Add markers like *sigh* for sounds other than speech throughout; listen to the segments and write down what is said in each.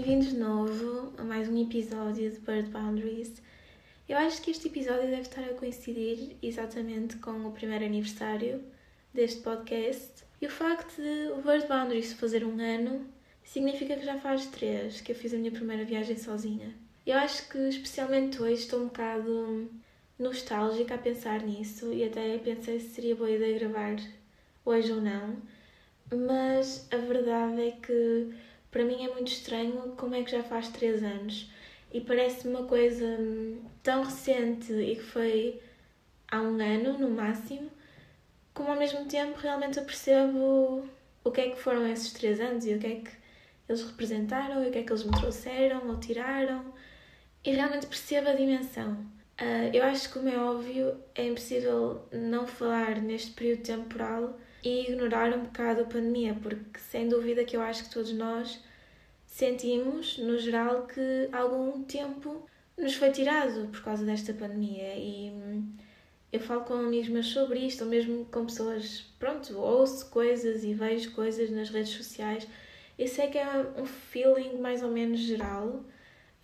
bem-vindos de novo a mais um episódio de Bird Boundaries. Eu acho que este episódio deve estar a coincidir exatamente com o primeiro aniversário deste podcast. E o facto de o Bird Boundaries fazer um ano significa que já faz três que eu fiz a minha primeira viagem sozinha. Eu acho que, especialmente hoje, estou um bocado nostálgica a pensar nisso e até pensei se seria boa ideia gravar hoje ou não, mas a verdade é que para mim é muito estranho como é que já faz três anos e parece uma coisa hum, tão recente e que foi há um ano no máximo, como ao mesmo tempo realmente eu percebo o que é que foram esses três anos e o que é que eles representaram e o que é que eles me trouxeram ou tiraram e realmente percebo a dimensão. Uh, eu acho que, como é óbvio, é impossível não falar neste período temporal e ignorar um bocado a pandemia, porque sem dúvida que eu acho que todos nós sentimos, no geral, que algum tempo nos foi tirado por causa desta pandemia e hum, eu falo com amigos meus sobre isto, ou mesmo com pessoas, pronto, ouço coisas e vejo coisas nas redes sociais. Eu sei que é um feeling mais ou menos geral.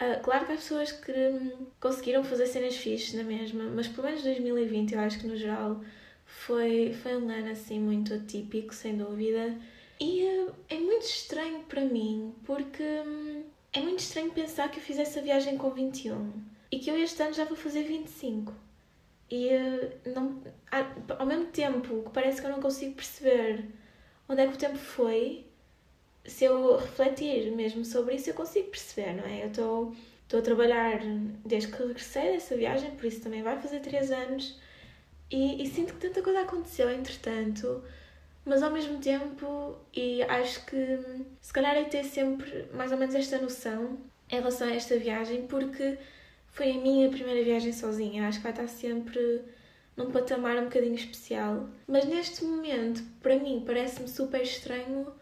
Uh, claro que há pessoas que hum, conseguiram fazer cenas fixes na mesma, mas pelo menos 2020 eu acho que no geral foi, foi um ano assim muito atípico, sem dúvida. E uh, é muito estranho para mim, porque hum, é muito estranho pensar que eu fiz essa viagem com 21 e que eu este ano já vou fazer 25. E uh, não, ao mesmo tempo que parece que eu não consigo perceber onde é que o tempo foi, se eu refletir mesmo sobre isso, eu consigo perceber, não é? Eu estou a trabalhar desde que regressei dessa viagem, por isso também vai fazer 3 anos e, e, sinto que tanta coisa aconteceu entretanto, mas ao mesmo tempo, e acho que se calhar é ter sempre mais ou menos esta noção em relação a esta viagem, porque foi a minha primeira viagem sozinha. Acho que vai estar sempre num patamar um bocadinho especial. Mas neste momento, para mim, parece-me super estranho,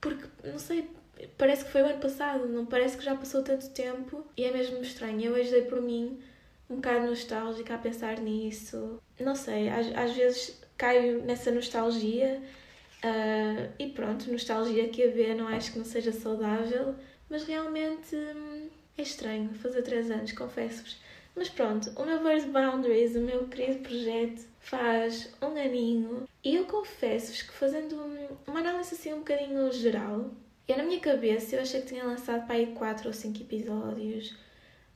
porque não sei, parece que foi o ano passado, não parece que já passou tanto tempo e é mesmo estranho. Eu hoje dei por mim um bocado nostálgica a pensar nisso. Não sei, às, às vezes caio nessa nostalgia uh, e pronto, nostalgia que a ver não acho que não seja saudável, mas realmente hum, é estranho fazer três anos, confesso-vos. Mas pronto, o meu Bird Boundaries, o meu querido projeto, faz um aninho e eu confesso-vos que fazendo uma análise assim um bocadinho geral, eu na minha cabeça eu achei que tinha lançado para aí 4 ou 5 episódios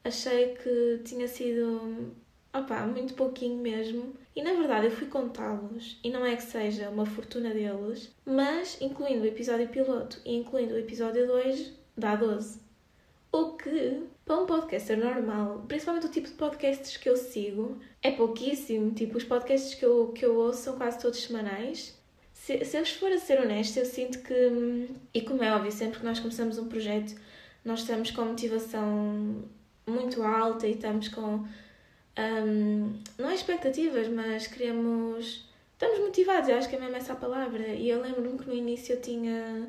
achei que tinha sido opá, muito pouquinho mesmo. E na verdade eu fui contá-los, e não é que seja uma fortuna deles, mas incluindo o episódio piloto e incluindo o episódio 2, dá 12. O que, para um podcaster normal, principalmente o tipo de podcasts que eu sigo, é pouquíssimo. Tipo, os podcasts que eu, que eu ouço são quase todos semanais. Se, se eu for a ser honesta, eu sinto que, e como é óbvio, sempre que nós começamos um projeto, nós estamos com motivação muito alta e estamos com. Um, não é expectativas, mas queremos. Estamos motivados, eu acho que é mesmo essa a palavra. E eu lembro-me que no início eu tinha.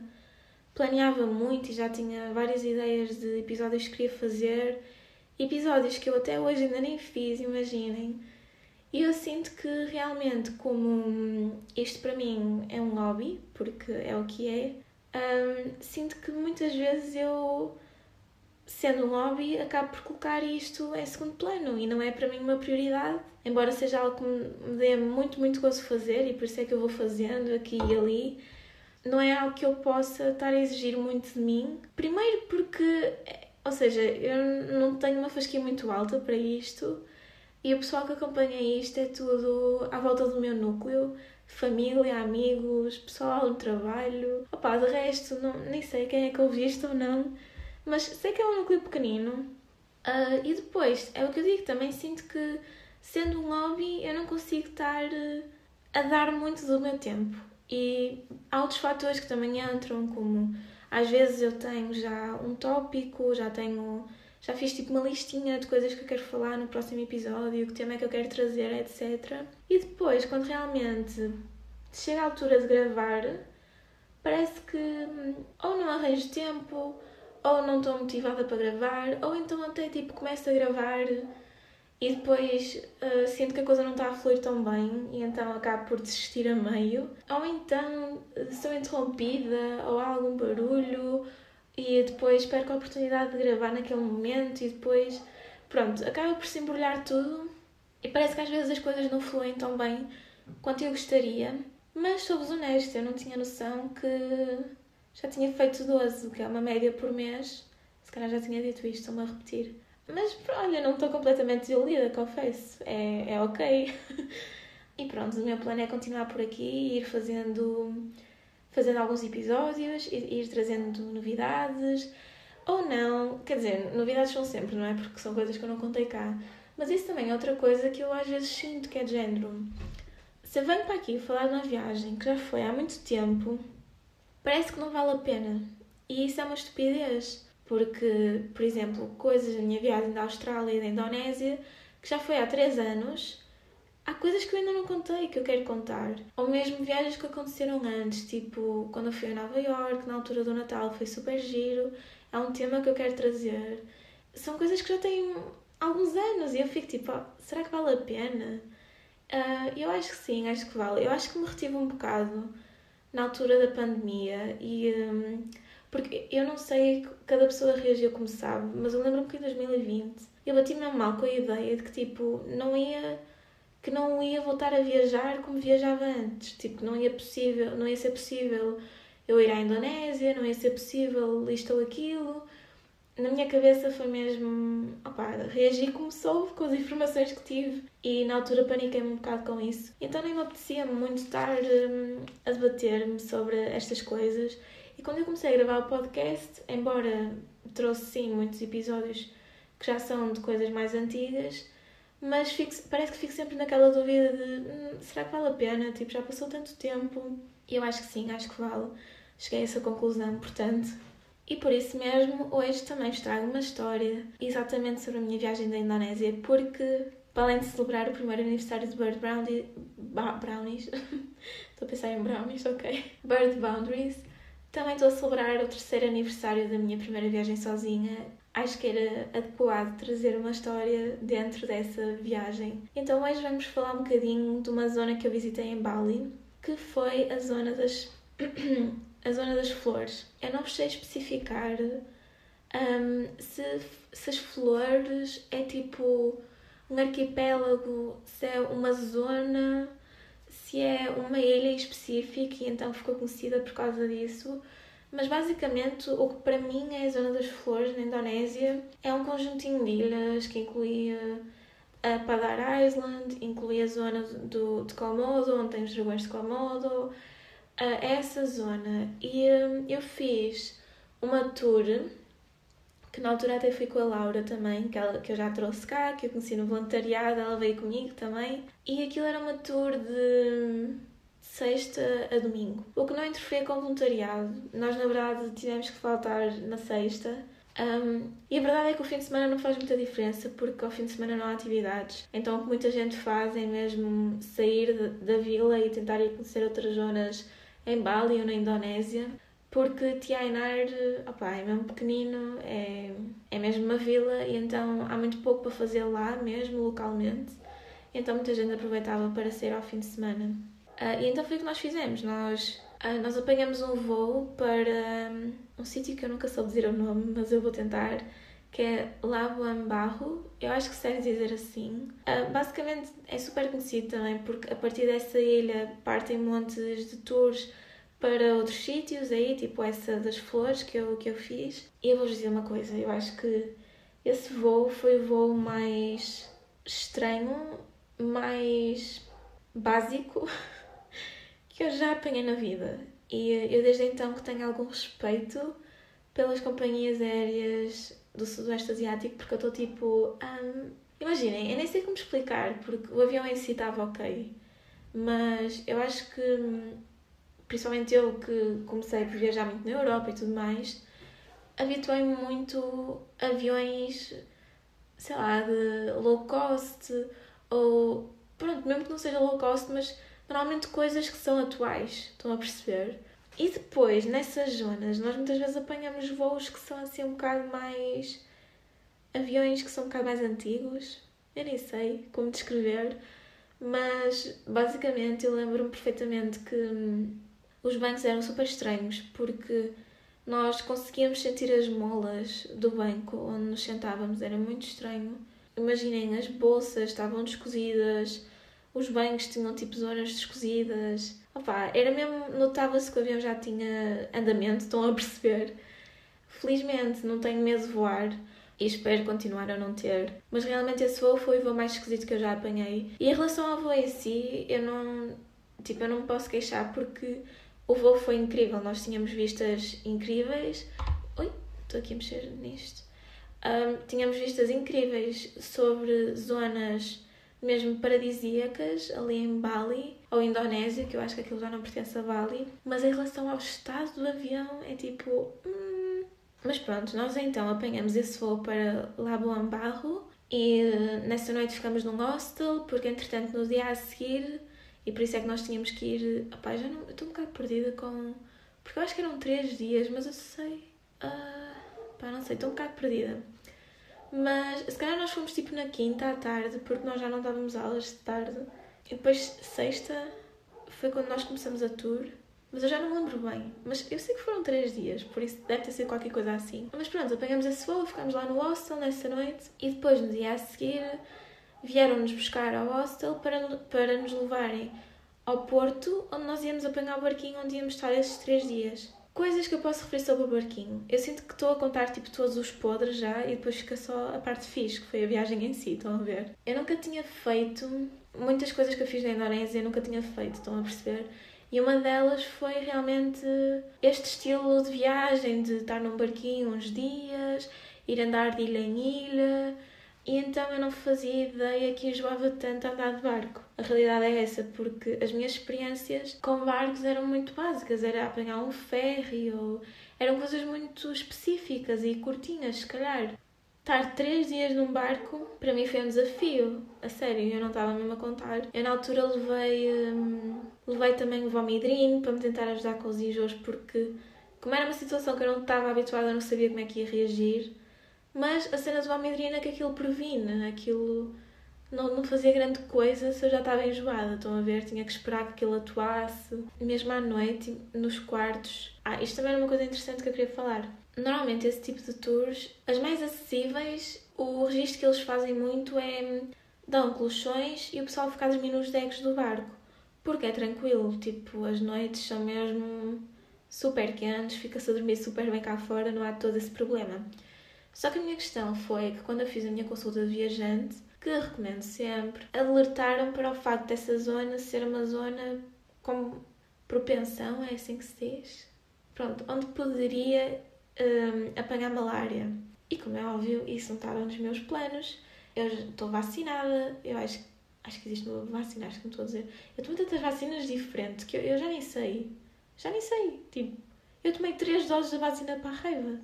planeava muito e já tinha várias ideias de episódios que queria fazer. Episódios que eu até hoje ainda nem fiz, imaginem. E eu sinto que realmente, como isto para mim é um hobby, porque é o que é, um, sinto que muitas vezes eu sendo um hobby, acabo por colocar isto em segundo plano e não é para mim uma prioridade, embora seja algo que me dê muito, muito gosto fazer e por isso é que eu vou fazendo aqui e ali. Não é algo que eu possa estar a exigir muito de mim. Primeiro porque, ou seja, eu não tenho uma fasquia muito alta para isto e o pessoal que acompanha isto é tudo à volta do meu núcleo, família, amigos, pessoal trabalho. Opa, de resto, não, nem sei quem é que ouve isto ou não mas sei que é um núcleo pequenino. Uh, e depois, é o que eu digo, também sinto que, sendo um hobby, eu não consigo estar uh, a dar muito do meu tempo. E há outros fatores que também entram, como às vezes eu tenho já um tópico, já tenho. Já fiz tipo uma listinha de coisas que eu quero falar no próximo episódio, que tema é que eu quero trazer, etc. E depois, quando realmente chega a altura de gravar, parece que ou não arranjo tempo, ou não estou motivada para gravar, ou então até tipo começo a gravar e depois uh, sinto que a coisa não está a fluir tão bem e então acabo por desistir a meio, ou então uh, sou interrompida, ou há algum barulho, e depois perco a oportunidade de gravar naquele momento e depois, pronto, acaba por se embrulhar tudo e parece que às vezes as coisas não fluem tão bem quanto eu gostaria. Mas sou-vos honesta, eu não tinha noção que já tinha feito 12, que é uma média por mês. Se calhar já tinha dito isto, estou-me a repetir. Mas olha, não estou completamente desiludida, confesso. É, é ok. *laughs* e pronto, o meu plano é continuar por aqui, ir fazendo, fazendo alguns episódios, ir, ir trazendo novidades. Ou não, quer dizer, novidades são sempre, não é? Porque são coisas que eu não contei cá. Mas isso também é outra coisa que eu às vezes sinto que é de género. Se eu venho para aqui falar de uma viagem que já foi há muito tempo, parece que não vale a pena. E isso é uma estupidez. Porque, por exemplo, coisas da minha viagem da Austrália e da Indonésia, que já foi há 3 anos, há coisas que eu ainda não contei que eu quero contar. Ou mesmo viagens que aconteceram antes, tipo quando eu fui a Nova York, na altura do Natal, foi super giro. É um tema que eu quero trazer. São coisas que já têm alguns anos e eu fico tipo, oh, será que vale a pena? Uh, eu acho que sim, acho que vale. Eu acho que me retive um bocado na altura da pandemia e. Um, porque eu não sei, cada pessoa reagiu como sabe, mas eu lembro-me que em 2020 eu bati mesmo mal com a ideia de que tipo, não ia que não ia voltar a viajar como viajava antes, tipo, não ia possível, não ia ser possível eu ir à Indonésia, não ia ser possível isto ou aquilo, na minha cabeça foi mesmo. Opa, reagi como soube com as informações que tive e na altura paniquei-me um bocado com isso. Então nem me apetecia muito estar um, a debater-me sobre estas coisas. E quando eu comecei a gravar o podcast, embora trouxe sim muitos episódios que já são de coisas mais antigas, mas fico, parece que fico sempre naquela dúvida de hum, será que vale a pena? Tipo, já passou tanto tempo. E eu acho que sim, acho que vale. Cheguei a essa conclusão, portanto, e por isso mesmo, hoje também vos trago uma história exatamente sobre a minha viagem da Indonésia, porque, para além de celebrar o primeiro aniversário de Bird Brownie, Brownies, *laughs* estou a pensar em brownies, ok, *laughs* Bird Boundaries, também estou a celebrar o terceiro aniversário da minha primeira viagem sozinha. Acho que era adequado trazer uma história dentro dessa viagem. Então hoje vamos falar um bocadinho de uma zona que eu visitei em Bali, que foi a zona das *clears throat* a zona das flores. Eu não sei especificar um, se, se as flores é tipo um arquipélago, se é uma zona, se é uma ilha específica e então ficou conhecida por causa disso. Mas basicamente o que para mim é a Zona das Flores na Indonésia é um conjuntinho de ilhas que incluía a Padar Island, incluía a zona do, de Komodo, onde tem os dragões de Komodo, a essa zona e hum, eu fiz uma tour que na altura até fui com a Laura também, que, ela, que eu já trouxe cá, que eu conheci no voluntariado, ela veio comigo também. E aquilo era uma tour de sexta a domingo, o que não interferia com o voluntariado. Nós, na verdade, tivemos que faltar na sexta. Um, e a verdade é que o fim de semana não faz muita diferença porque ao fim de semana não há atividades. Então, o que muita gente faz é mesmo sair de, da vila e tentar ir conhecer outras zonas em Bali ou na Indonésia, porque Tiainar opa, é mesmo pequenino, é, é mesmo uma vila e então há muito pouco para fazer lá mesmo, localmente. Então muita gente aproveitava para sair ao fim de semana. Uh, e então foi o que nós fizemos. Nós, uh, nós apanhamos um voo para um, um sítio que eu nunca soube dizer o nome, mas eu vou tentar, que é Labuan Barro. Eu acho que se deve dizer assim. Uh, basicamente é super conhecido também porque a partir dessa ilha partem montes de tours para outros sítios aí, tipo essa das flores que eu, que eu fiz. E eu vou dizer uma coisa, eu acho que esse voo foi o voo mais estranho, mais básico *laughs* que eu já apanhei na vida. E eu desde então que tenho algum respeito pelas companhias aéreas do Sudoeste Asiático, porque eu estou tipo. Um, imaginem, eu nem sei como explicar, porque o avião em si estava ok, mas eu acho que principalmente eu que comecei por viajar muito na Europa e tudo mais, habituei-me muito a aviões, sei lá, de low cost ou, pronto, mesmo que não seja low cost, mas normalmente coisas que são atuais, estão a perceber? E depois, nessas zonas, nós muitas vezes apanhamos voos que são assim um bocado mais. aviões que são um bocado mais antigos. Eu nem sei como descrever, mas basicamente eu lembro-me perfeitamente que os bancos eram super estranhos porque nós conseguíamos sentir as molas do banco onde nos sentávamos, era muito estranho. Imaginem, as bolsas estavam descozidas, os bancos tinham tipo zonas descozidas. Opa, era mesmo, notava-se que o avião já tinha andamento, estão a perceber? Felizmente não tenho medo de voar e espero continuar a não ter. Mas realmente esse voo foi o voo mais esquisito que eu já apanhei. E em relação ao voo em si, eu não, tipo, eu não me posso queixar porque o voo foi incrível. Nós tínhamos vistas incríveis. Ui, estou aqui a mexer nisto. Um, tínhamos vistas incríveis sobre zonas mesmo paradisíacas ali em Bali ou Indonésia, que eu acho que aquilo já não pertence a Bali. Mas em relação ao estado do avião, é tipo. Hum... Mas pronto, nós então apanhamos esse voo para Labuan Barro e uh, nessa noite ficamos num hostel, porque entretanto no dia a seguir, e por isso é que nós tínhamos que ir. Opá, já não. estou um bocado perdida com. Porque eu acho que eram três dias, mas eu sei. Uh, pá, não sei, estou um bocado perdida. Mas se calhar nós fomos tipo na quinta à tarde, porque nós já não dávamos aulas de tarde. E depois sexta foi quando nós começamos a tour. Mas eu já não me lembro bem. Mas eu sei que foram três dias, por isso deve ter sido qualquer coisa assim. Mas pronto, apanhamos esse voo, ficámos lá no hostel nessa noite e depois no dia a seguir vieram-nos buscar ao hostel para, para nos levarem ao Porto, onde nós íamos apanhar o barquinho onde íamos estar esses três dias. Coisas que eu posso referir sobre o barquinho. Eu sinto que estou a contar tipo todos os podres já e depois fica só a parte fixe, que foi a viagem em si, estão a ver? Eu nunca tinha feito muitas coisas que eu fiz na Indonésia, eu nunca tinha feito, estão a perceber? E uma delas foi realmente este estilo de viagem, de estar num barquinho uns dias, ir andar de ilha em ilha, e então eu não fazia ideia que enjoava tanto andar de barco. A realidade é essa, porque as minhas experiências com barcos eram muito básicas. Era apanhar um ferry ou... Eram coisas muito específicas e curtinhas, se calhar. Estar três dias num barco, para mim foi um desafio. A sério, eu não estava mesmo a contar. Eu na altura levei, hum, levei também o Vomidrine para me tentar ajudar com os enjoos, porque como era uma situação que eu não estava habituada, eu não sabia como é que ia reagir. Mas a cena do Valmedrina que aquilo previne, aquilo não, não fazia grande coisa se eu já estava enjoada. Estão a ver? Tinha que esperar que aquilo atuasse. Mesmo à noite, nos quartos. Ah, isto também era uma coisa interessante que eu queria falar. Normalmente, esse tipo de tours, as mais acessíveis, o registro que eles fazem muito é dão colchões e o pessoal fica a dormir nos decks do barco. Porque é tranquilo, tipo, as noites são mesmo super quentes, fica-se a dormir super bem cá fora, não há todo esse problema. Só que a minha questão foi que quando eu fiz a minha consulta de viajante, que recomendo sempre, alertaram para o facto dessa zona ser uma zona com propensão, é assim que se diz? Pronto, onde poderia um, apanhar malária. E como é óbvio, isso não estava nos meus planos. Eu estou vacinada, eu acho, acho que existe uma vacina, acho que me estou a dizer. Eu tomei tantas vacinas diferentes que eu, eu já nem sei. Já nem sei. Tipo, eu tomei três doses da vacina para a raiva.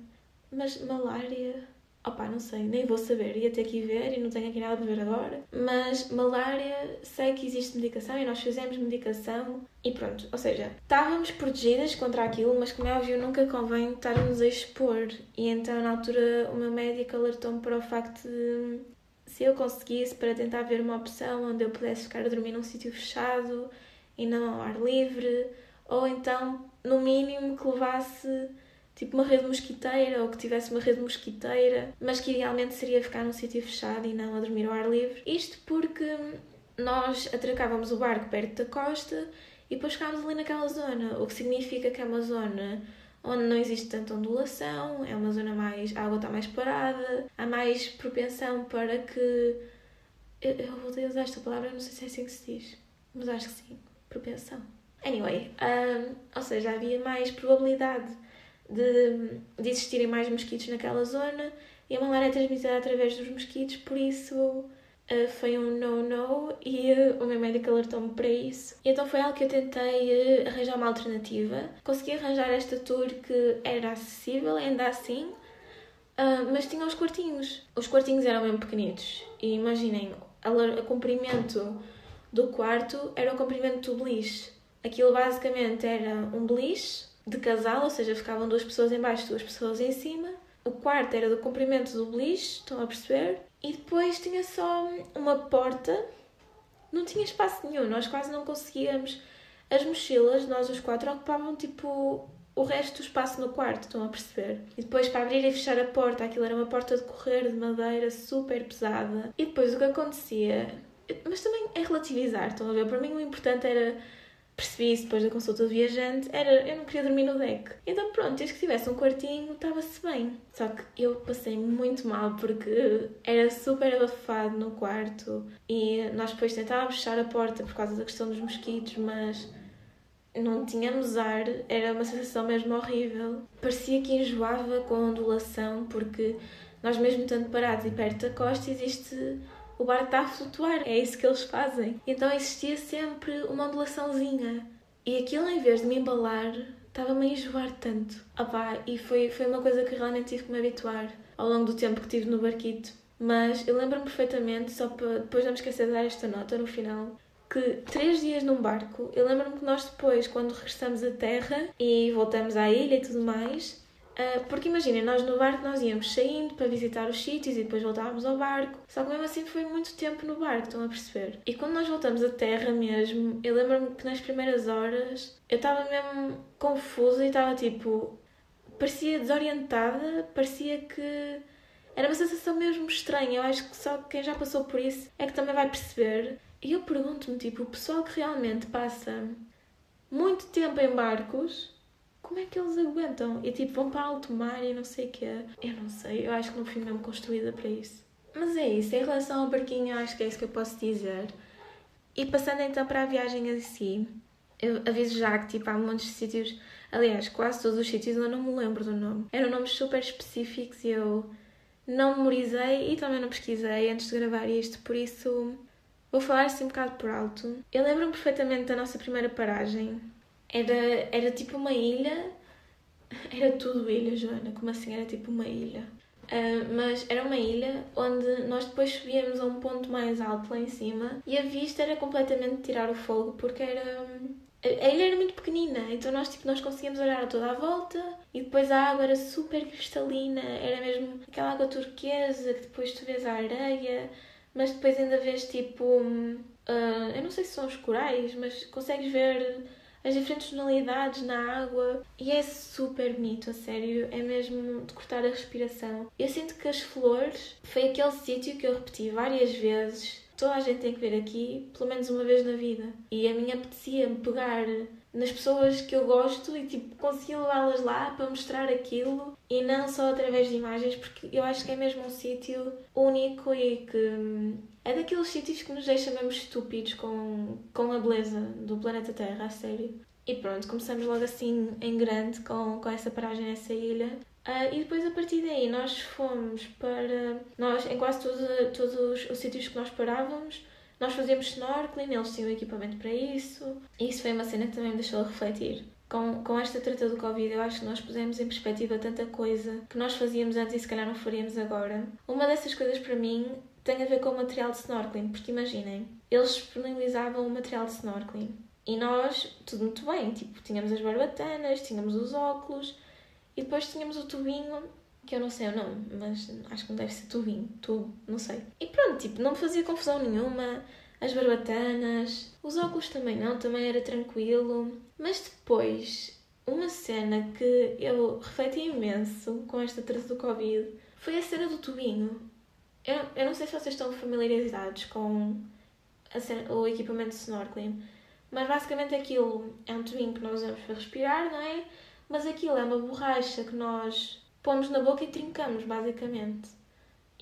Mas malária. Opá, não sei, nem vou saber, ia ter que ir ver e não tenho aqui nada para ver agora. Mas malária, sei que existe medicação e nós fizemos medicação e pronto. Ou seja, estávamos protegidas contra aquilo, mas como é óbvio, nunca convém estarmos a expor. E então, na altura, o meu médico alertou-me para o facto de se eu conseguisse para tentar ver uma opção onde eu pudesse ficar a dormir num sítio fechado e não ao ar livre, ou então, no mínimo, que levasse tipo uma rede mosquiteira ou que tivesse uma rede mosquiteira, mas que idealmente seria ficar num sítio fechado e não a dormir ao ar livre. Isto porque nós atracávamos o barco perto da costa e depois ficámos ali naquela zona, o que significa que é uma zona onde não existe tanta ondulação, é uma zona mais. a água está mais parada, há mais propensão para que. Eu, eu vou usar esta palavra, não sei se é assim que se diz, mas acho que sim, propensão. Anyway, um, ou seja, havia mais probabilidade de, de existirem mais mosquitos naquela zona e a malária é transmitida através dos mosquitos, por isso uh, foi um no-no e uh, o meu médico alertou-me para isso. E então foi algo que eu tentei uh, arranjar uma alternativa. Consegui arranjar esta tour que era acessível, ainda assim, mas tinha os quartinhos. Os quartinhos eram mesmo pequenitos e imaginem, o comprimento do quarto era o comprimento do beliche. Aquilo basicamente era um beliche de casal, ou seja, ficavam duas pessoas em baixo, duas pessoas em cima. O quarto era do comprimento do beliche, estão a perceber? E depois tinha só uma porta, não tinha espaço nenhum, nós quase não conseguíamos. As mochilas, nós os quatro, ocupavam tipo o resto do espaço no quarto, estão a perceber? E depois para abrir e fechar a porta, aquilo era uma porta de correr de madeira super pesada. E depois o que acontecia, mas também é relativizar, estão a ver? Para mim o importante era percebi isso depois da consulta do viajante, era eu não queria dormir no deck. Então pronto, desde que tivesse um quartinho, estava-se bem. Só que eu passei muito mal porque era super abafado no quarto e nós depois tentávamos fechar a porta por causa da questão dos mosquitos, mas não tínhamos ar, era uma sensação mesmo horrível. Parecia que enjoava com a ondulação, porque nós mesmo estando parados e perto da costa existe o barco está a flutuar, é isso que eles fazem. Então existia sempre uma ondulaçãozinha. E aquilo, em vez de me embalar, estava-me a enjoar tanto. Opá, e foi, foi uma coisa que realmente tive que me habituar ao longo do tempo que tive no barquito. Mas eu lembro-me perfeitamente, só para depois não me esquecer de dar esta nota no final, que três dias num barco, eu lembro-me que nós depois, quando regressamos à terra e voltamos à ilha e tudo mais, porque imaginem, nós no barco nós íamos saindo para visitar os sítios e depois voltávamos ao barco. Só que mesmo assim foi muito tempo no barco, estão a perceber? E quando nós voltamos à terra mesmo, eu lembro-me que nas primeiras horas eu estava mesmo confusa e estava tipo. parecia desorientada, parecia que. Era uma sensação mesmo estranha. Eu acho que só quem já passou por isso é que também vai perceber. E eu pergunto-me, tipo, o pessoal que realmente passa muito tempo em barcos como é que eles aguentam? E tipo, vão para alto mar e não sei o quê. Eu não sei, eu acho que não fui mesmo construída para isso. Mas é isso, em relação ao barquinho, acho que é isso que eu posso dizer. E passando então para a viagem em si, eu aviso já que tipo, há muitos sítios, aliás, quase todos os sítios eu não me lembro do nome. Eram nomes super específicos e eu não memorizei e também não pesquisei antes de gravar isto, por isso vou falar assim um bocado por alto. Eu lembro-me perfeitamente da nossa primeira paragem, era, era tipo uma ilha. *laughs* Era tudo ilha, Joana. Como assim era tipo uma ilha? Uh, mas era uma ilha onde nós depois subíamos a um ponto mais alto lá em cima e a vista era completamente tirar o fogo porque era. A ilha era muito pequenina, então nós, tipo, nós conseguíamos olhar a toda a volta e depois a água era super cristalina, era mesmo aquela água turquesa que depois tu vês a areia, mas depois ainda vês tipo. Uh, eu não sei se são os corais, mas consegues ver as diferentes tonalidades na água e é super bonito, a sério, é mesmo de cortar a respiração. Eu sinto que as flores foi aquele sítio que eu repeti várias vezes. Toda a gente tem que ver aqui, pelo menos uma vez na vida. E a minha apetecia-me pegar nas pessoas que eu gosto e tipo conseguir levá-las lá para mostrar aquilo e não só através de imagens, porque eu acho que é mesmo um sítio único e que hum, é daqueles sítios que nos deixa mesmo estúpidos com, com a beleza do planeta Terra, a sério. E pronto, começamos logo assim em grande com, com essa paragem nessa ilha. Uh, e depois a partir daí nós fomos para. Nós, em quase todos, todos os sítios que nós parávamos, nós fazíamos snorkeling, eles tinham equipamento para isso. E isso foi uma cena que também me deixou a refletir. Com, com esta treta do Covid, eu acho que nós pusemos em perspectiva tanta coisa que nós fazíamos antes e se calhar não faríamos agora. Uma dessas coisas para mim tem a ver com o material de snorkeling, porque imaginem, eles disponibilizavam o material de snorkeling e nós, tudo muito bem, tipo, tínhamos as barbatanas, tínhamos os óculos e depois tínhamos o tubinho, que eu não sei o nome, mas acho que não deve ser tubinho, tubo, não sei. E pronto, tipo, não me fazia confusão nenhuma, as barbatanas, os óculos também não, também era tranquilo. Mas depois, uma cena que eu refleti imenso com esta treta do Covid foi a cena do tubinho. Eu, eu não sei se vocês estão familiarizados com cena, o equipamento de snorkeling, mas basicamente aquilo é um tubinho que nós usamos para respirar, não é? Mas aquilo é uma borracha que nós pomos na boca e trincamos, basicamente.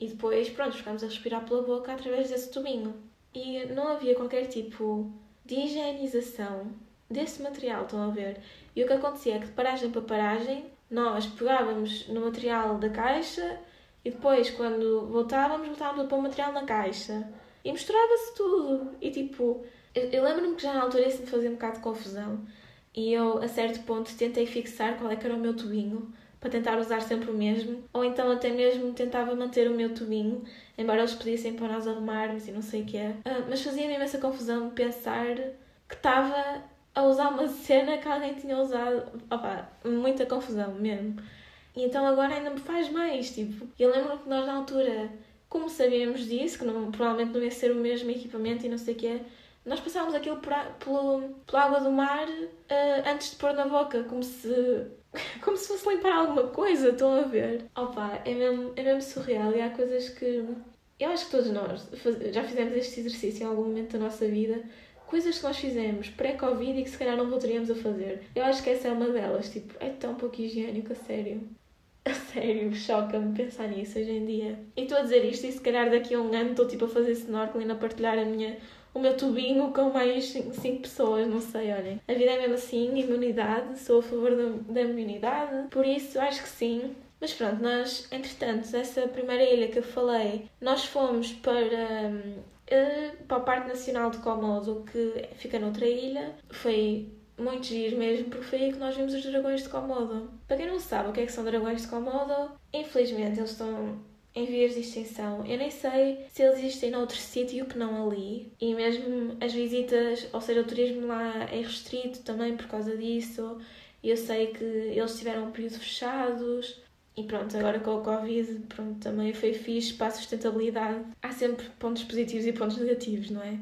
E depois, pronto, ficamos a respirar pela boca através desse tubinho. E não havia qualquer tipo de higienização desse material, estão a ver? E o que acontecia é que de paragem para paragem, nós pegávamos no material da caixa e depois, quando voltávamos, voltávamos a pôr o material na caixa. E misturava-se tudo. E tipo, eu lembro-me que já na altura isso me fazia um bocado de confusão. E eu, a certo ponto, tentei fixar qual é que era o meu tubinho para tentar usar sempre o mesmo. Ou então até mesmo tentava manter o meu tubinho, embora eles pedissem para nós arrumarmos e não sei o que é. Uh, mas fazia-me imensa confusão pensar que estava a usar uma cena que alguém tinha usado. Opa, muita confusão mesmo. E então agora ainda me faz mais, tipo. Eu lembro que nós na altura, como sabíamos disso, que não, provavelmente não ia ser o mesmo equipamento e não sei o que é, nós passávamos aquilo por, pelo, pela água do mar uh, antes de pôr na boca, como se *laughs* como se fosse limpar alguma coisa, estão a ver? Opa, é mesmo, é mesmo surreal e há coisas que eu acho que todos nós já fizemos este exercício em algum momento da nossa vida. Coisas que nós fizemos pré-Covid e que se calhar não voltaríamos a fazer. Eu acho que essa é uma delas. Tipo, é tão pouco higiênico, a sério. A sério, choca-me pensar nisso hoje em dia. E estou a dizer isto e se calhar daqui a um ano estou tipo a fazer snorkeling, a partilhar a minha, o meu tubinho com mais 5 pessoas, não sei, olhem. A vida é mesmo assim, imunidade, sou a favor da, da imunidade, por isso acho que sim. Mas pronto, nós, entretanto, essa primeira ilha que eu falei, nós fomos para, uh, para o Parque Nacional de Komodo, que fica noutra ilha. Foi muito giro mesmo, porque foi aí que nós vimos os dragões de Komodo. Para quem não sabe o que é que são dragões de Komodo, infelizmente eles estão em vias de extinção. Eu nem sei se eles existem noutro sítio que não ali. E mesmo as visitas, ou seja, o turismo lá é restrito também por causa disso. Eu sei que eles tiveram um período fechados. E pronto, agora com o Covid, pronto, também foi fixe para a sustentabilidade. Há sempre pontos positivos e pontos negativos, não é?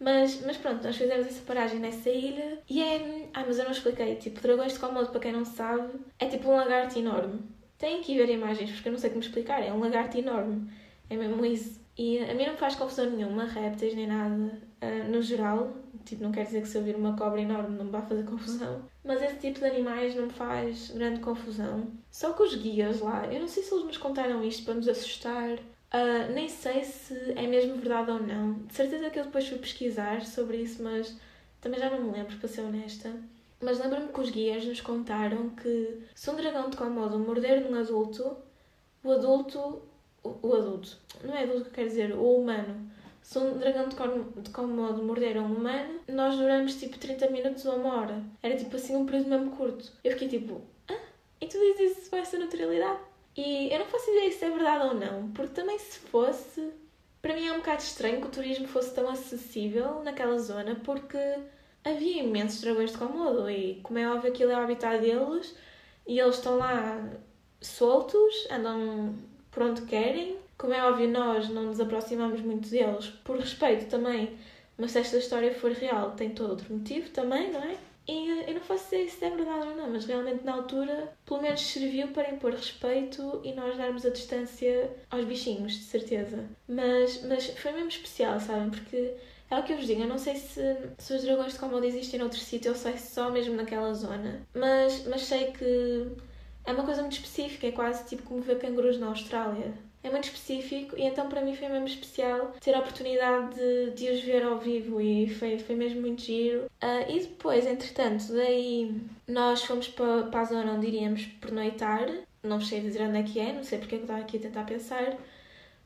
Mas, mas pronto, nós fizemos essa paragem nessa ilha e é. Ah, mas eu não expliquei. Tipo, Dragões de Komodo, para quem não sabe, é tipo um lagarto enorme. Tem que ver imagens porque eu não sei como explicar. É um lagarto enorme. É mesmo isso. E a mim não me faz confusão nenhuma, répteis nem nada. Uh, no geral, tipo, não quer dizer que se eu vir uma cobra enorme não me vai fazer confusão. Mas esse tipo de animais não me faz grande confusão. Só que os guias lá, eu não sei se eles nos contaram isto para nos assustar. Uh, nem sei se é mesmo verdade ou não. De certeza que eu depois fui pesquisar sobre isso, mas também já não me lembro, para ser honesta. Mas lembro-me que os guias nos contaram que se um dragão de Komodo morder num adulto, o adulto. O, o adulto. Não é adulto que quer dizer, o humano se um dragão de Komodo morder um humano, nós duramos tipo 30 minutos ou uma hora. Era tipo assim um período mesmo curto. Eu fiquei tipo, ah, e tu dizes isso com essa naturalidade? E eu não faço ideia se é verdade ou não, porque também se fosse, para mim é um bocado estranho que o turismo fosse tão acessível naquela zona, porque havia imensos dragões de Komodo e, como é óbvio, aquilo é o habitat deles e eles estão lá soltos, andam por onde querem como é óbvio, nós não nos aproximamos muito deles por respeito também, mas se esta história for real, tem todo outro motivo também, não é? E eu não faço ideia se é verdade ou não, mas realmente na altura, pelo menos serviu para impor respeito e nós darmos a distância aos bichinhos, de certeza. Mas, mas foi mesmo especial, sabem? Porque é o que eu vos digo, eu não sei se, se os dragões de Komodo existem noutro sítio, eu sei só mesmo naquela zona. Mas, mas sei que é uma coisa muito específica, é quase tipo como ver cangurus na Austrália é muito específico e então para mim foi mesmo especial ter a oportunidade de, de os ver ao vivo e foi, foi mesmo muito giro. Uh, e depois, entretanto, daí nós fomos para, para a zona onde iríamos pernoitar, não sei dizer onde é que é, não sei porque é que eu estava aqui a tentar pensar,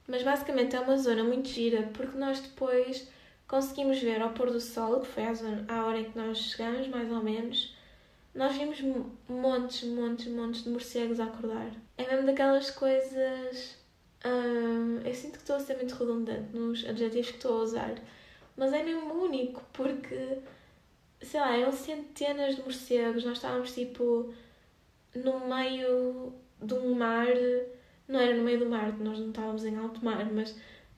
mas basicamente é uma zona muito gira porque nós depois conseguimos ver ao pôr do sol, que foi a hora em que nós chegamos, mais ou menos, nós vimos montes, montes, montes de morcegos a acordar. É mesmo daquelas coisas eu sinto que estou a ser muito redundante nos adjetivos que estou a usar, mas é mesmo único porque, sei lá, eram centenas de morcegos, nós estávamos tipo no meio de um mar, não era no meio do mar, nós não estávamos em alto mar, mas,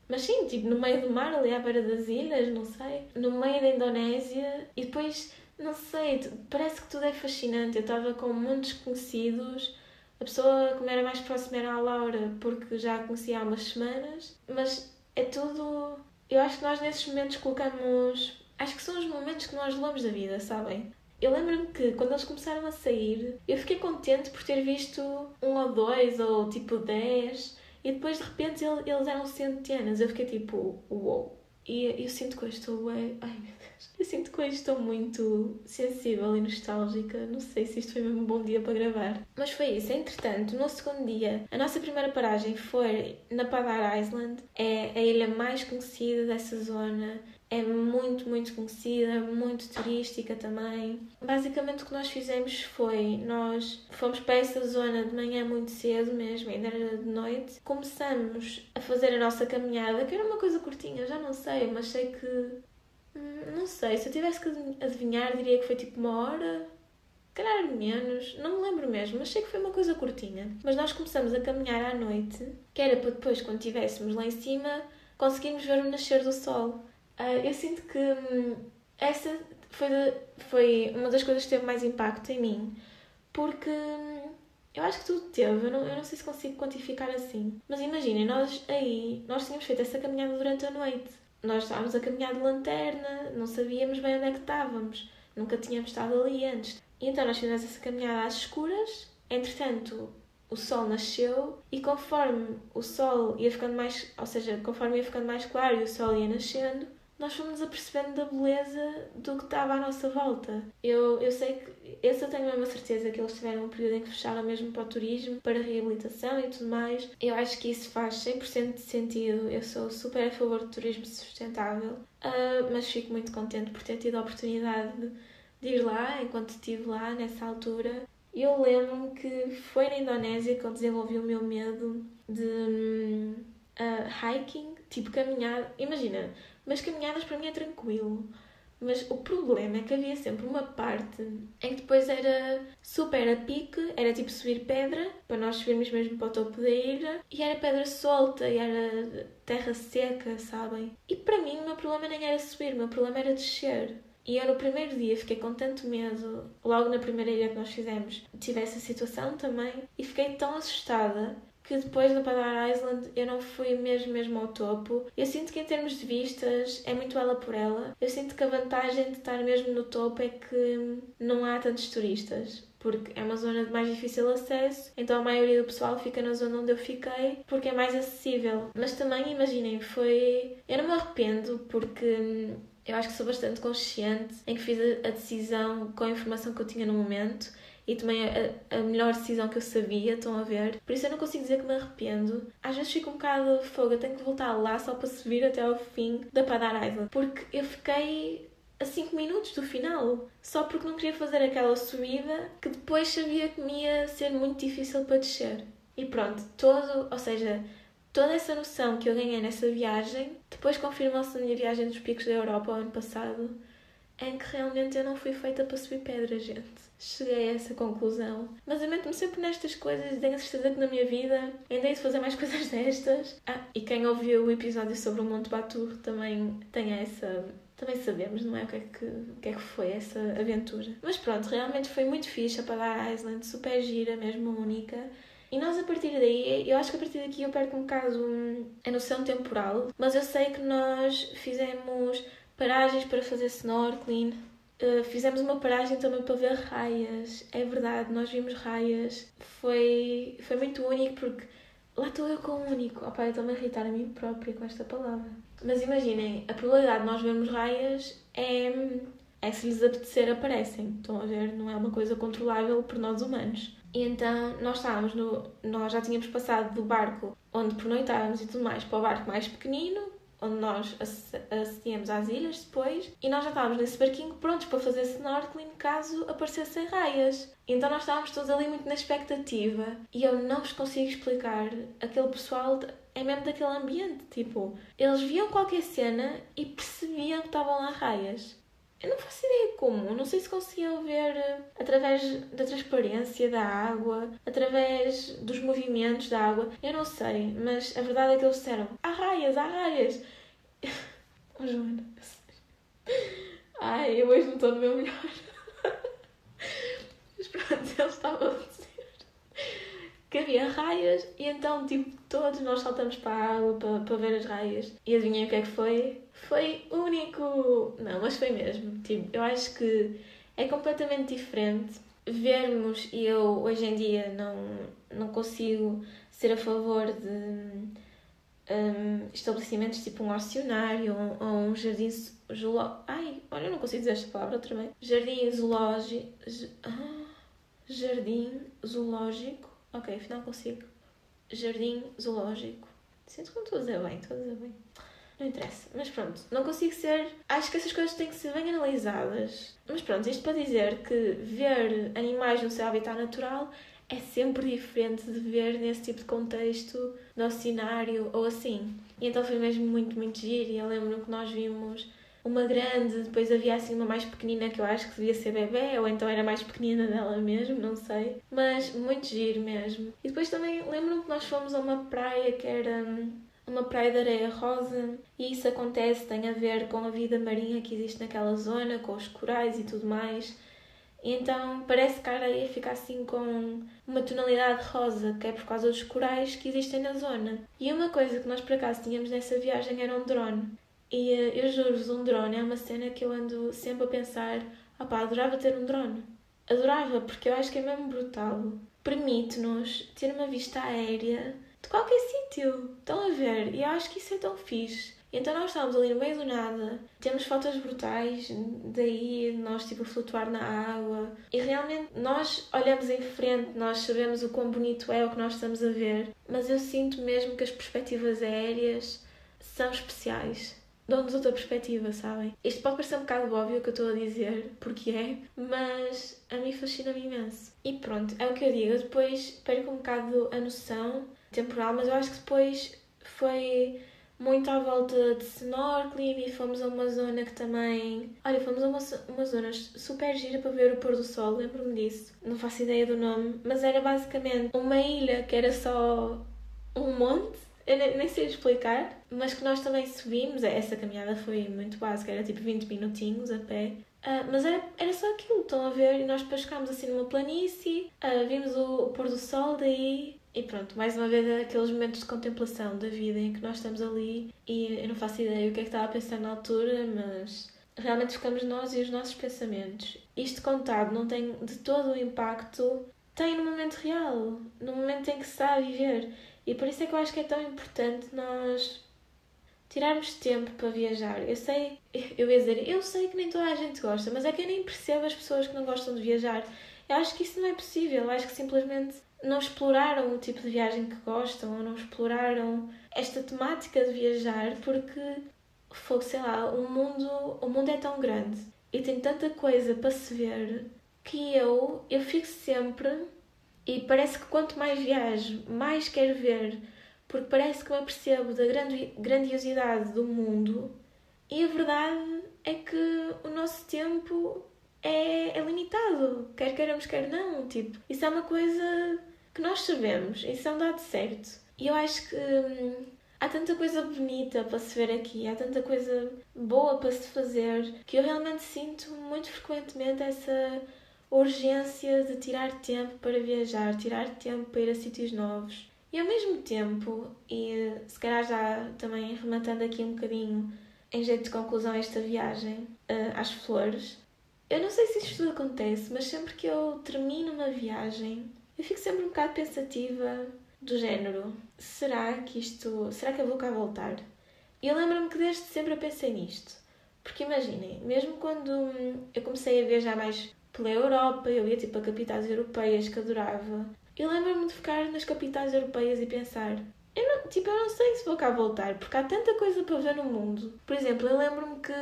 mas sim, tipo no meio do mar, ali à beira das ilhas, não sei, no meio da Indonésia e depois, não sei, parece que tudo é fascinante. Eu estava com muitos conhecidos a pessoa que me era mais próxima era a Laura, porque já a conhecia há umas semanas, mas é tudo. Eu acho que nós nesses momentos colocamos. Acho que são os momentos que nós levamos da vida, sabem? Eu lembro-me que quando eles começaram a sair, eu fiquei contente por ter visto um ou dois, ou tipo dez, e depois de repente eles eram centenas. Eu fiquei tipo, uou. E eu sinto que hoje estou. Ai meu Deus. Eu sinto que hoje estou muito sensível e nostálgica. Não sei se isto foi mesmo um bom dia para gravar. Mas foi isso. Entretanto, no segundo dia, a nossa primeira paragem foi na Padar Island. É a ilha mais conhecida dessa zona é muito, muito conhecida, muito turística também. Basicamente o que nós fizemos foi, nós fomos para essa zona de manhã muito cedo mesmo, ainda era de noite. Começamos a fazer a nossa caminhada, que era uma coisa curtinha, já não sei, mas sei que... Hum, não sei, se eu tivesse que adivinhar diria que foi tipo uma hora, calhar menos, não me lembro mesmo, mas sei que foi uma coisa curtinha. Mas nós começamos a caminhar à noite, que era para depois, quando estivéssemos lá em cima, conseguirmos ver o nascer do sol. Uh, eu sinto que hum, essa foi, foi uma das coisas que teve mais impacto em mim, porque hum, eu acho que tudo teve, eu não, eu não sei se consigo quantificar assim. Mas imaginem, nós aí, nós tínhamos feito essa caminhada durante a noite. Nós estávamos a caminhar de lanterna, não sabíamos bem onde é que estávamos. Nunca tínhamos estado ali antes. E então nós fizemos essa caminhada às escuras. Entretanto, o sol nasceu e conforme o sol ia ficando mais, ou seja, conforme ia ficando mais claro e o sol ia nascendo, nós fomos apercebendo da beleza do que estava à nossa volta. Eu, eu sei que, esse eu tenho mesmo a certeza que eles tiveram um período em que fecharam mesmo para o turismo, para a reabilitação e tudo mais. Eu acho que isso faz 100% de sentido. Eu sou super a favor do turismo sustentável, uh, mas fico muito contente por ter tido a oportunidade de, de ir lá enquanto estive lá nessa altura. Eu lembro-me que foi na Indonésia que eu desenvolvi o meu medo de uh, hiking, tipo caminhar. Imagina, mas caminhadas para mim é tranquilo. Mas o problema é que havia sempre uma parte em que depois era super a pique, era tipo subir pedra, para nós subirmos mesmo para o topo da ilha, e era pedra solta, e era terra seca, sabem? E para mim o meu problema nem era subir, o meu problema era descer. E eu no primeiro dia fiquei com tanto medo, logo na primeira ilha que nós fizemos, tive essa situação também, e fiquei tão assustada que depois no Padar Island eu não fui mesmo mesmo ao topo. Eu sinto que em termos de vistas é muito ela por ela. Eu sinto que a vantagem de estar mesmo no topo é que não há tantos turistas. Porque é uma zona de mais difícil acesso, então a maioria do pessoal fica na zona onde eu fiquei porque é mais acessível. Mas também, imaginem, foi. Eu não me arrependo porque eu acho que sou bastante consciente em que fiz a decisão com a informação que eu tinha no momento e tomei a, a, melhor decisão que eu sabia, estão a ver? Por isso eu não consigo dizer que me arrependo. Às vezes fico um bocado fogo, eu tenho que voltar lá só para subir até ao fim da Padar Island, porque eu fiquei a 5 minutos do final, só porque não queria fazer aquela subida que depois sabia que me ia ser muito difícil para descer. E pronto, todo, ou seja, toda essa noção que eu ganhei nessa viagem, depois confirmou-se na minha viagem dos picos da Europa ano passado, em que realmente eu não fui feita para subir pedras, gente cheguei a essa conclusão. Mas eu meto-me sempre nestas coisas tenho a certeza que na minha vida ainda hei de fazer mais *laughs* coisas destas. Ah, e quem ouviu o episódio sobre o Monte Batur também tem essa. Também sabemos, não é? O que é que, o que, é que foi essa aventura. Mas pronto, realmente foi muito fixe a Padar Island, super gira, mesmo única. E nós a partir daí, eu acho que a partir daqui eu perco um bocado a noção temporal, mas eu sei que nós fizemos paragens para fazer snorkeling, Uh, fizemos uma paragem também para ver raias. É verdade, nós vimos raias. Foi, foi muito único porque lá estou eu com o único. Opa, eu estou-me a irritar a mim própria com esta palavra. Mas imaginem, a probabilidade de nós vermos raias é, é se lhes apetecer aparecem. Estão a ver? Não é uma coisa controlável por nós humanos. E então nós estávamos no. Nós já tínhamos passado do barco onde pernoitávamos e tudo mais para o barco mais pequenino, onde nós acedíamos às ilhas depois, e nós já estávamos nesse barquinho prontos para fazer snorkeling caso aparecessem raias. Então nós estávamos todos ali muito na expectativa e eu não vos consigo explicar. Aquele pessoal é mesmo daquele ambiente, tipo, eles viam qualquer cena e percebiam que estavam lá raias. Eu não faço ideia como, não sei se conseguiam ver eh, através da transparência da água, através dos movimentos da água, eu não sei, mas a verdade é que eles disseram: há raias, há raias. *laughs* Oh, Joana, ai, eu hoje não estou no meu melhor. *laughs* mas pronto, eles estavam a dizer que havia raias e então, tipo, todos nós saltamos para a água para, para ver as raias. E adivinhem o que é que foi? Foi único. Não, mas foi mesmo. Tipo, eu acho que é completamente diferente vermos, e eu hoje em dia não, não consigo ser a favor de um, estabelecimentos tipo um oceanário ou, ou um jardim zoológico. Ai, olha, eu não consigo dizer esta palavra outra vez. Jardim zoológico. Ah, jardim zoológico. Ok, afinal consigo. Jardim zoológico. Sinto que não estou a dizer bem, estou a dizer bem. Não interessa. Mas pronto, não consigo ser. Acho que essas coisas têm que ser bem analisadas. Mas pronto, isto para dizer que ver animais no seu habitat natural é sempre diferente de ver nesse tipo de contexto, no cenário ou assim. E então foi mesmo muito, muito giro. E eu lembro que nós vimos uma grande, depois havia assim uma mais pequenina que eu acho que devia ser bebê, ou então era mais pequenina dela mesmo, não sei. Mas muito giro mesmo. E depois também lembro-me que nós fomos a uma praia que era uma praia de areia rosa, e isso acontece, tem a ver com a vida marinha que existe naquela zona, com os corais e tudo mais. Então parece que a areia fica assim com uma tonalidade rosa, que é por causa dos corais que existem na zona. E uma coisa que nós por acaso tínhamos nessa viagem era um drone. E eh, eu juro-vos, um drone é uma cena que eu ando sempre a pensar: opá, adorava ter um drone. Adorava, porque eu acho que é mesmo brutal. Permite-nos ter uma vista aérea de qualquer sítio. Estão a ver? E eu acho que isso é tão fixe. Então nós estávamos ali no meio do nada, temos fotos brutais, daí nós tipo flutuar na água e realmente nós olhamos em frente, nós sabemos o quão bonito é o que nós estamos a ver, mas eu sinto mesmo que as perspectivas aéreas são especiais. Dão-nos outra perspectiva, sabem? Isto pode parecer um bocado óbvio o que eu estou a dizer, porque é, mas a mim fascina-me imenso. E pronto, é o que eu digo. Eu depois perco um bocado a noção temporal, mas eu acho que depois foi muito à volta de snorkeling e fomos a uma zona que também. Olha, fomos a uma, uma zona super gira para ver o pôr do sol, lembro-me disso. Não faço ideia do nome, mas era basicamente uma ilha que era só um monte. Eu nem, sei explicar, mas que nós também subimos. Essa caminhada foi muito básica, era tipo 20 minutinhos a pé. Uh, mas era, era só aquilo, estão a ver? E nós depois ficámos assim numa planície, uh, vimos o, o pôr do sol daí e pronto, mais uma vez aqueles momentos de contemplação da vida em que nós estamos ali e eu não faço ideia o que é que estava a pensar na altura, mas realmente ficamos nós e os nossos pensamentos. Isto contado não tem de todo o impacto tem no momento real, no momento em que se está a viver. E por isso é que eu acho que é tão importante nós tirarmos tempo para viajar. Eu sei, eu ia dizer, eu sei que nem toda a gente gosta, mas é que eu nem percebo as pessoas que não gostam de viajar. Eu acho que isso não é possível. Eu acho que simplesmente não exploraram o tipo de viagem que gostam ou não exploraram esta temática de viajar porque foi, sei lá, o mundo, o mundo é tão grande e tem tanta coisa para se ver que eu, eu fico sempre e parece que quanto mais viajo, mais quero ver, porque parece que me apercebo da grandiosidade do mundo e a verdade é que o nosso tempo é, é limitado, quer queiramos, quer não. Tipo, isso é uma coisa que nós sabemos, isso é um dado certo. E eu acho que hum, há tanta coisa bonita para se ver aqui, há tanta coisa boa para se fazer, que eu realmente sinto muito frequentemente essa urgência de tirar tempo para viajar, tirar tempo para ir a sítios novos. E ao mesmo tempo, e se calhar já também rematando aqui um bocadinho em jeito de conclusão esta viagem uh, às flores, eu não sei se isto tudo acontece, mas sempre que eu termino uma viagem, eu fico sempre um bocado pensativa do género, será que isto, será que eu vou cá voltar? E eu lembro-me que desde sempre eu pensei nisto. Porque imaginem, mesmo quando eu comecei a viajar mais pela Europa, eu ia tipo a capitais europeias que adorava. Eu lembro-me de ficar nas capitais europeias e pensar, eu não, tipo, eu não sei se vou cá voltar, porque há tanta coisa para ver no mundo. Por exemplo, eu lembro-me que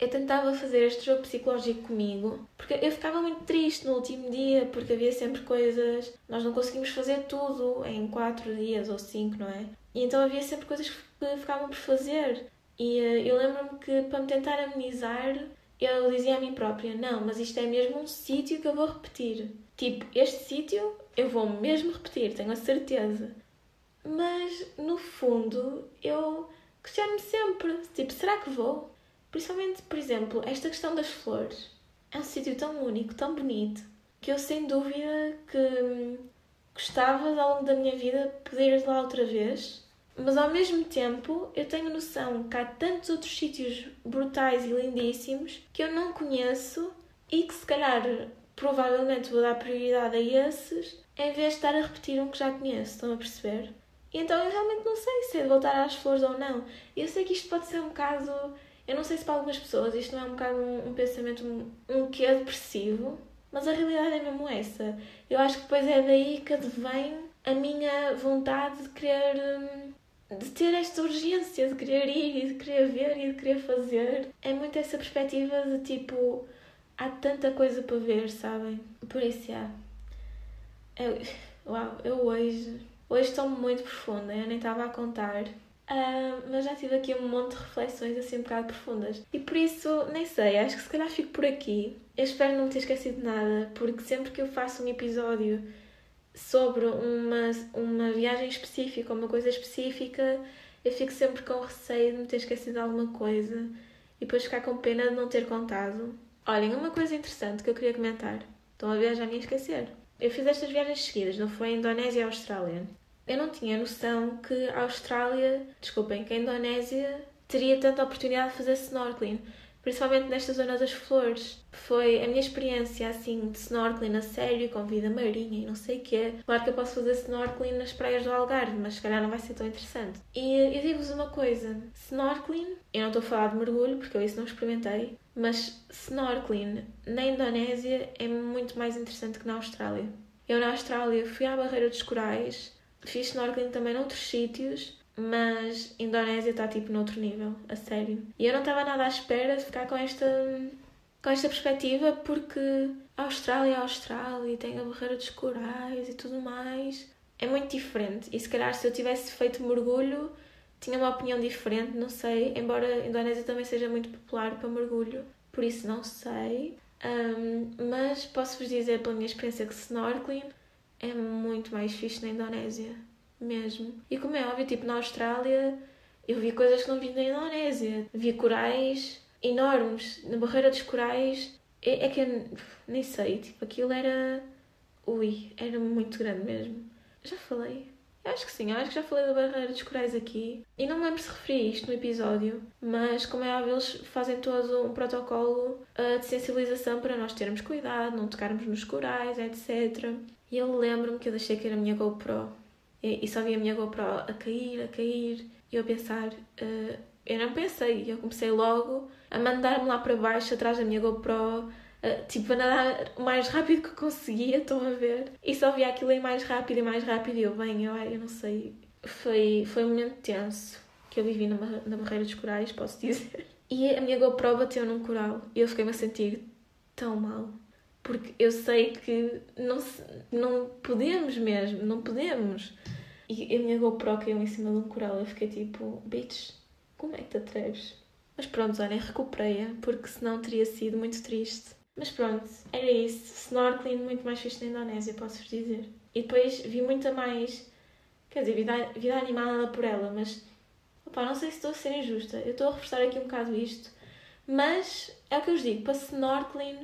eu tentava fazer este jogo psicológico comigo, porque eu ficava muito triste no último dia, porque havia sempre coisas. Nós não conseguimos fazer tudo em 4 dias ou 5, não é? E então havia sempre coisas que ficavam por fazer. E uh, eu lembro-me que para me tentar amenizar, eu dizia a mim própria: não, mas isto é mesmo um sítio que eu vou repetir. Tipo, este sítio eu vou mesmo repetir, tenho a certeza. Mas no fundo eu questiono-me sempre: tipo, será que vou? Principalmente, por exemplo, esta questão das flores. É um sítio tão único, tão bonito, que eu sem dúvida que gostava ao longo da minha vida poder ir lá outra vez. Mas ao mesmo tempo eu tenho noção que há tantos outros sítios brutais e lindíssimos que eu não conheço e que se calhar provavelmente vou dar prioridade a esses em vez de estar a repetir um que já conheço, estão a perceber? E então eu realmente não sei se é de voltar às flores ou não. Eu sei que isto pode ser um bocado eu não sei se para algumas pessoas isto não é um bocado um, um pensamento um, um que é depressivo, mas a realidade é mesmo essa. Eu acho que depois é daí que advém a minha vontade de querer. Hum, de ter esta urgência de querer ir e de querer ver e de querer fazer. É muito essa perspectiva de tipo. Há tanta coisa para ver, sabem? Por isso, é. Eu, *laughs* uau, eu hoje. Hoje estou muito profunda, eu nem estava a contar. Uh, mas já tive aqui um monte de reflexões assim um bocado profundas. E por isso, nem sei, acho que se calhar fico por aqui. Eu espero não ter esquecido nada, porque sempre que eu faço um episódio sobre uma, uma viagem específica, uma coisa específica, eu fico sempre com receio de me ter esquecido de alguma coisa e depois ficar com pena de não ter contado. Olhem, uma coisa interessante que eu queria comentar. Estão a ver, já me esquecer. Eu fiz estas viagens seguidas, não foi a Indonésia e a Austrália. Eu não tinha noção que a Austrália, desculpem, que a Indonésia teria tanta oportunidade de fazer snorkeling principalmente nesta zona das flores. Foi a minha experiência assim de snorkeling a sério, com vida marinha e não sei o quê. Claro que eu posso fazer snorkeling nas praias do Algarve, mas se calhar não vai ser tão interessante. E eu digo-vos uma coisa: snorkeling, eu não estou a falar de mergulho porque eu isso não experimentei, mas snorkeling na Indonésia é muito mais interessante que na Austrália. Eu na Austrália fui à Barreira dos Corais, fiz snorkeling também noutros sítios mas Indonésia está tipo noutro nível, a sério. E eu não estava nada à espera de ficar com esta, com esta perspectiva porque a Austrália é Austrália, tem a barreira dos corais e tudo mais. É muito diferente. E se calhar se eu tivesse feito mergulho, tinha uma opinião diferente, não sei. Embora a Indonésia também seja muito popular para mergulho, por isso não sei. Um, mas posso-vos dizer pela minha experiência que snorkeling é muito mais fixe na Indonésia mesmo. E como é óbvio, tipo, na Austrália eu vi coisas que não vi na Indonésia. Vi corais enormes. Na barreira dos corais é, é que eu nem sei, tipo, aquilo era. Ui, era muito grande mesmo. Já falei? Eu acho que sim, eu acho que já falei da barreira dos corais aqui. E não me lembro se referi isto no episódio, mas como é óbvio, eles fazem todo um protocolo uh, de sensibilização para nós termos cuidado, não tocarmos nos corais, etc. E eu lembro-me que eu deixei era a minha GoPro e, só vi a minha GoPro a cair, a cair, e eu a pensar, uh, eu não pensei, eu comecei logo a mandar-me lá para baixo atrás da minha GoPro, uh, tipo a nadar o mais rápido que conseguia, estão a ver? E só via aquilo aí mais rápido e mais rápido, e eu, bem, eu, eu não sei. Foi, foi um momento tenso que eu vivi na, na Barreira dos Corais, posso dizer. *laughs* E a minha GoPro bateu num coral e eu fiquei-me a sentir tão mal. Porque eu sei que não, não podemos mesmo, não podemos. E a minha GoPro caiu em cima de um coral. Eu fiquei tipo, bitch, como é que te atreves? Mas pronto, olhem, recuperei-a, porque senão teria sido muito triste. Mas pronto, era isso. Snorkeling muito mais fixe na Indonésia, posso-vos dizer. E depois vi muita mais. Quer dizer, vida, vida animada por ela, mas. Opa, não sei se estou a ser injusta. Eu estou a reforçar aqui um bocado isto. Mas é o que eu vos digo, para snorkeling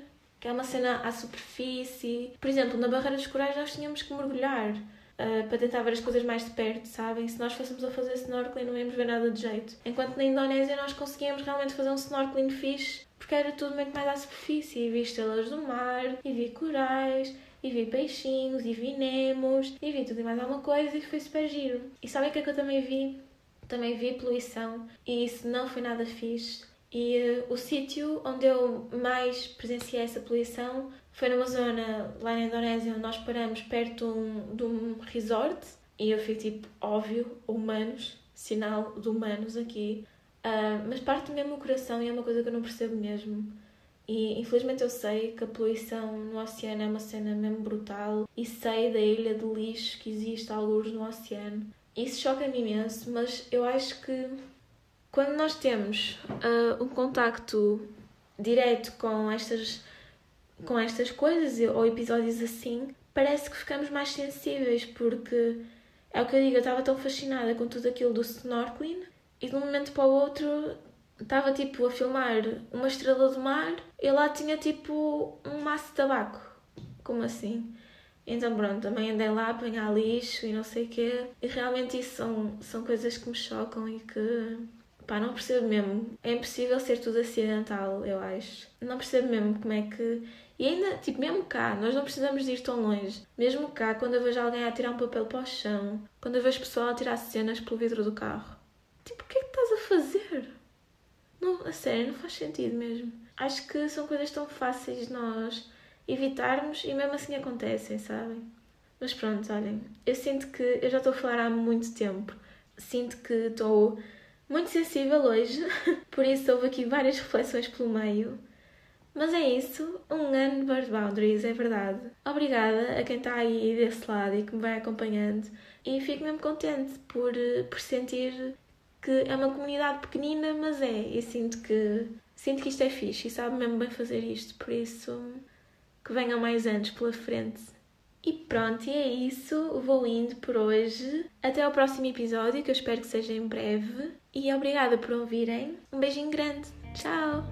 que é uma cena à superfície. Por exemplo, na Barreira dos Corais nós tínhamos que mergulhar uh, para tentar ver as coisas mais de perto, sabem? Se nós fôssemos a fazer snorkeling não íamos ver nada de jeito. Enquanto na Indonésia nós conseguíamos realmente fazer um snorkeling fixe porque era tudo muito mais à superfície. E vi estrelas do mar, e vi corais, e vi peixinhos, e vi nemos, e vi tudo e mais alguma coisa e foi super giro. E sabem o que é que eu também vi? Também vi poluição e isso não foi nada fixe. E uh, o sítio onde eu mais presenciei essa poluição foi numa zona lá na Indonésia onde nós paramos perto de um, de um resort e eu fiquei tipo, óbvio, humanos, sinal de humanos aqui. Uh, mas parte mesmo o coração e é uma coisa que eu não percebo mesmo. E infelizmente eu sei que a poluição no oceano é uma cena mesmo brutal e sei da ilha de lixo que existe alguns no oceano. Isso choca-me imenso, mas eu acho que quando nós temos uh, um contacto direto com estas, com estas coisas ou episódios assim, parece que ficamos mais sensíveis, porque é o que eu digo, eu estava tão fascinada com tudo aquilo do snorkeling e de um momento para o outro estava tipo a filmar uma estrela do mar e lá tinha tipo um maço de tabaco. Como assim? Então pronto, também andei lá a apanhar lixo e não sei o quê. E realmente isso são, são coisas que me chocam e que Pá, não percebo mesmo. É impossível ser tudo acidental, eu acho. Não percebo mesmo como é que. E ainda, tipo, mesmo cá, nós não precisamos de ir tão longe. Mesmo cá, quando eu vejo alguém a tirar um papel para o chão, quando eu vejo pessoal a tirar cenas pelo vidro do carro, tipo, o que é que estás a fazer? Não, a sério, não faz sentido mesmo. Acho que são coisas tão fáceis de nós evitarmos e mesmo assim acontecem, sabem? Mas pronto, olhem, eu sinto que eu já estou a falar há muito tempo. Sinto que estou muito sensível hoje, *laughs* por isso houve aqui várias reflexões pelo meio. Mas é isso, um ano de Bird Boundaries, é verdade. Obrigada a quem está aí desse lado e que me vai acompanhando. E fico mesmo contente por, por sentir que é uma comunidade pequenina, mas é. E sinto que, sinto que isto é fixe e sabe mesmo bem fazer isto. Por isso, que venham mais anos pela frente. E pronto, e é isso. Vou indo por hoje. Até ao próximo episódio, que eu espero que seja em breve. E obrigada por ouvirem. Um beijinho grande. Tchau!